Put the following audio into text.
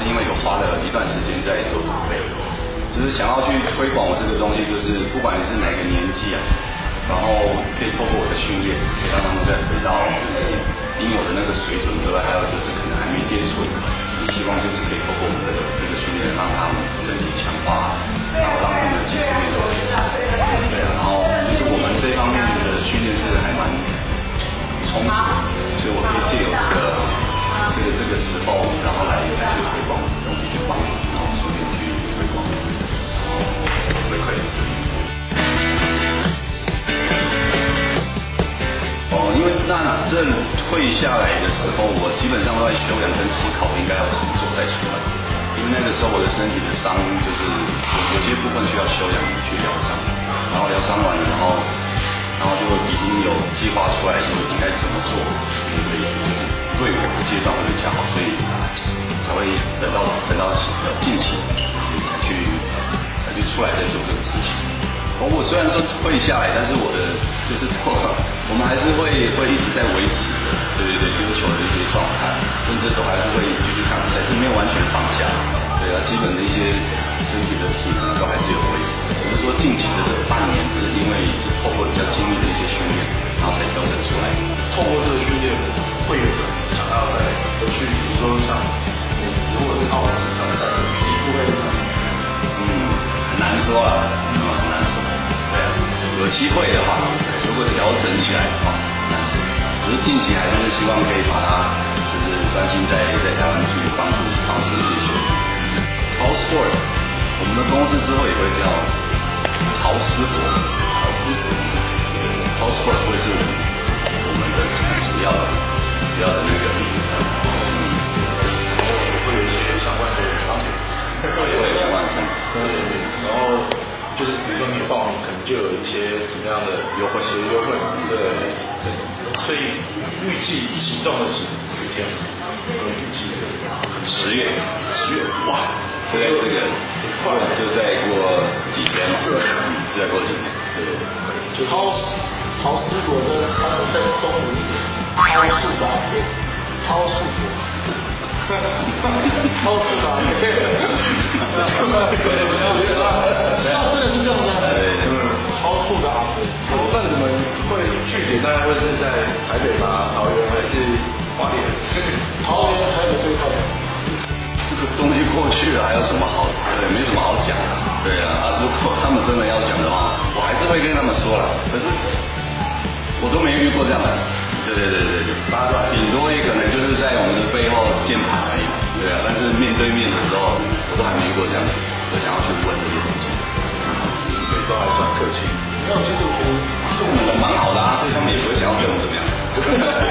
是因为有花了一段时间在做准备，只是想要去推广我这个东西，就是不管你是哪个年纪啊，然后可以透过我的训练，可以让他们再回到就是应有的那个水准之外，还有就是可能还没接触，也希望就是可以透过我们这个这个训练，让他们身体强化，然后让他们的技术面都对啊，然后就是我们这方面的训练是还蛮充足，所以我可以借由这个。这个这个时候，然后正退下来的时候，我基本上都在休养跟思考应该要怎么做再出来。因为那个时候我的身体的伤就是有些部分需要休养去疗伤，然后疗伤完了，然后然后就已经有计划出来说应该怎么做，对不对？就是。对我的阶段会比较好，所以才会等到等到近期才去才去出来再做这个事情。我虽然说退下来，但是我的就是，我们还是会会一直在维持的，对对对，丢球的一些状态，甚至都还是会继续赶赛，没有完全放下。对啊，基本的一些身体的体能都还是有维持。只是说近期的这半年是因为是透过比较精密的一些训练，然后才调整出来。透过这个训练，会有的。想要再回去，比如说像美职或者是奥斯卡赛，几乎会嗯，很难说啊，嗯，很难说。啊，机会的话，如果调整起来的话，很难说。可是近期还是希望可以把它，就是专心在在台湾去帮助帮助这些。超 sport，我们的公司之后也会叫超师活，超师活，超 sport 会是我们的主要的。主要的那个名称，然后会有一些相关的商品，会有相关商品，对，然后就是比如说，就有一些什么样的优惠，其实优惠嘛，对。对，所以预计启动的时时间，我预计十月，十月，哇，就在这个，就再过几天嘛，对，就再过几天，对，就超超师活的，他们在中午。超速答辩，超速，超速答辩，对，超真的台北吗？桃园还是花莲？桃园台北最快。这个东西过去了，还有什么好？对，没什么好讲的。对啊，啊，如果他们真的要讲的话，我还是会跟他们说了。可是我都没遇过这样的。对对对对对，顶多也可能就是在我们的背后键盘而已，对啊，但是面对面的时候，我都还没遇过这样的，我想要去问这些东西，嗯，对，都还算客气。那其实我觉得是我们的蛮好，Yeah.